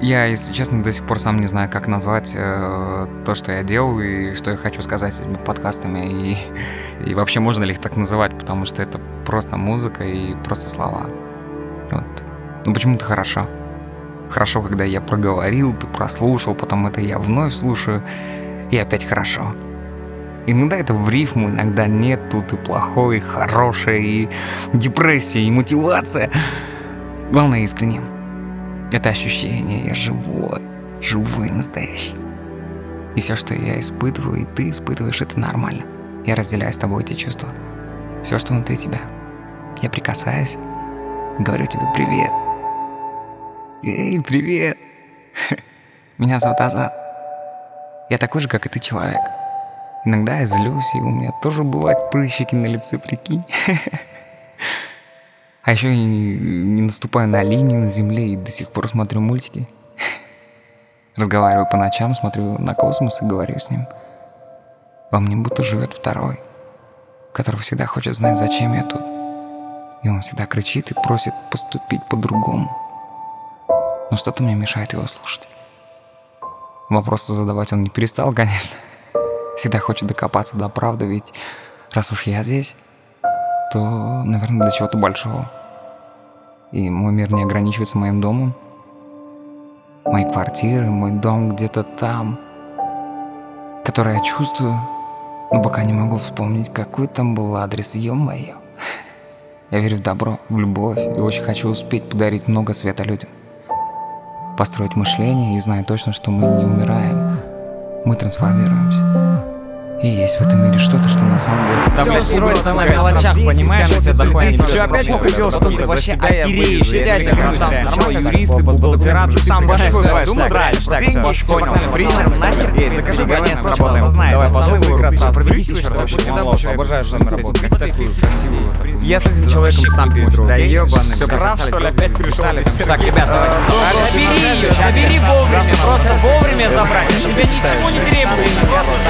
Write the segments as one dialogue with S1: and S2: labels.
S1: Я, если честно, до сих пор сам не знаю, как назвать э, то, что я делаю и что я хочу сказать этими подкастами. И, и вообще можно ли их так называть, потому что это просто музыка и просто слова. Вот. Ну почему-то хорошо. Хорошо, когда я проговорил, ты прослушал, потом это я вновь слушаю, и опять хорошо. Иногда это в рифму, иногда нет, тут и плохой, и хорошее, и депрессия, и мотивация. Главное искренне. Это ощущение, я живой, живой, настоящий. И все, что я испытываю, и ты испытываешь, это нормально. Я разделяю с тобой эти чувства. Все, что внутри тебя. Я прикасаюсь, говорю тебе привет. Эй, привет. Меня зовут Азат. Я такой же, как и ты, человек. Иногда я злюсь, и у меня тоже бывают прыщики на лице, прикинь. А еще я не наступаю на линии на земле и до сих пор смотрю мультики. Разговариваю по ночам, смотрю на космос и говорю с ним. Во мне будто живет второй, который всегда хочет знать, зачем я тут. И он всегда кричит и просит поступить по-другому. Но что-то мне мешает его слушать. Вопросы задавать он не перестал, конечно. Всегда хочет докопаться до правды, ведь раз уж я здесь, то, наверное, для чего-то большого. И мой мир не ограничивается моим домом. Мои квартиры, мой дом где-то там, который я чувствую, но пока не могу вспомнить, какой там был адрес, ё-моё. Я верю в добро, в любовь и очень хочу успеть подарить много света людям. Построить мышление и знать точно, что мы не умираем, мы трансформируемся. И есть в этом мире что-то, что на самом деле...
S2: Да, блядь, строится на мелочах, понимаешь? Это дохуя
S3: Что, опять похудел, что ты
S2: вообще
S3: охереешь?
S2: Дядя, там
S3: Нормально,
S2: юристы, бухгалтера, ты сам башкой
S3: давай,
S2: думал,
S3: так,
S2: деньги,
S3: всё,
S2: понял, принтер, нахер,
S3: Ей, закажи, сработаем.
S2: осознаешь,
S3: Давай,
S2: осознай
S3: пожалуй,
S2: свой
S3: красавчик.
S2: проведись еще раз,
S3: Вообще, обожаю с вами работать. Такую красивую.
S2: Я с этим человеком сам пережил.
S3: Да ебаный.
S2: Все прав, что ли, опять?
S3: Виталий,
S2: Так, ребят, забери ее, забери вовремя, просто вовремя забрать. Тебе ничего не требуется,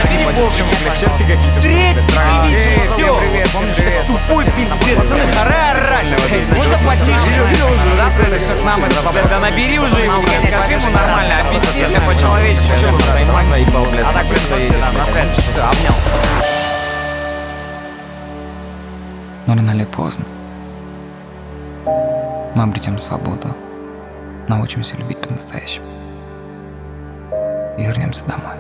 S2: забери вовремя.
S3: Черти какие-то.
S2: Встреть,
S3: Эй,
S2: все,
S3: привет, помнишь, привет?
S2: тупой пиздец, пацаны, харе орать. Можно потише? Завтра это все к нам, да набери уже его, блядь, скажи ему нормально, объясни все по-человечески.
S3: Заебал, блядь,
S2: А так, блядь, все, на. Все, обнял.
S1: Но рано или поздно мы обретем свободу, научимся любить по-настоящему и вернемся домой.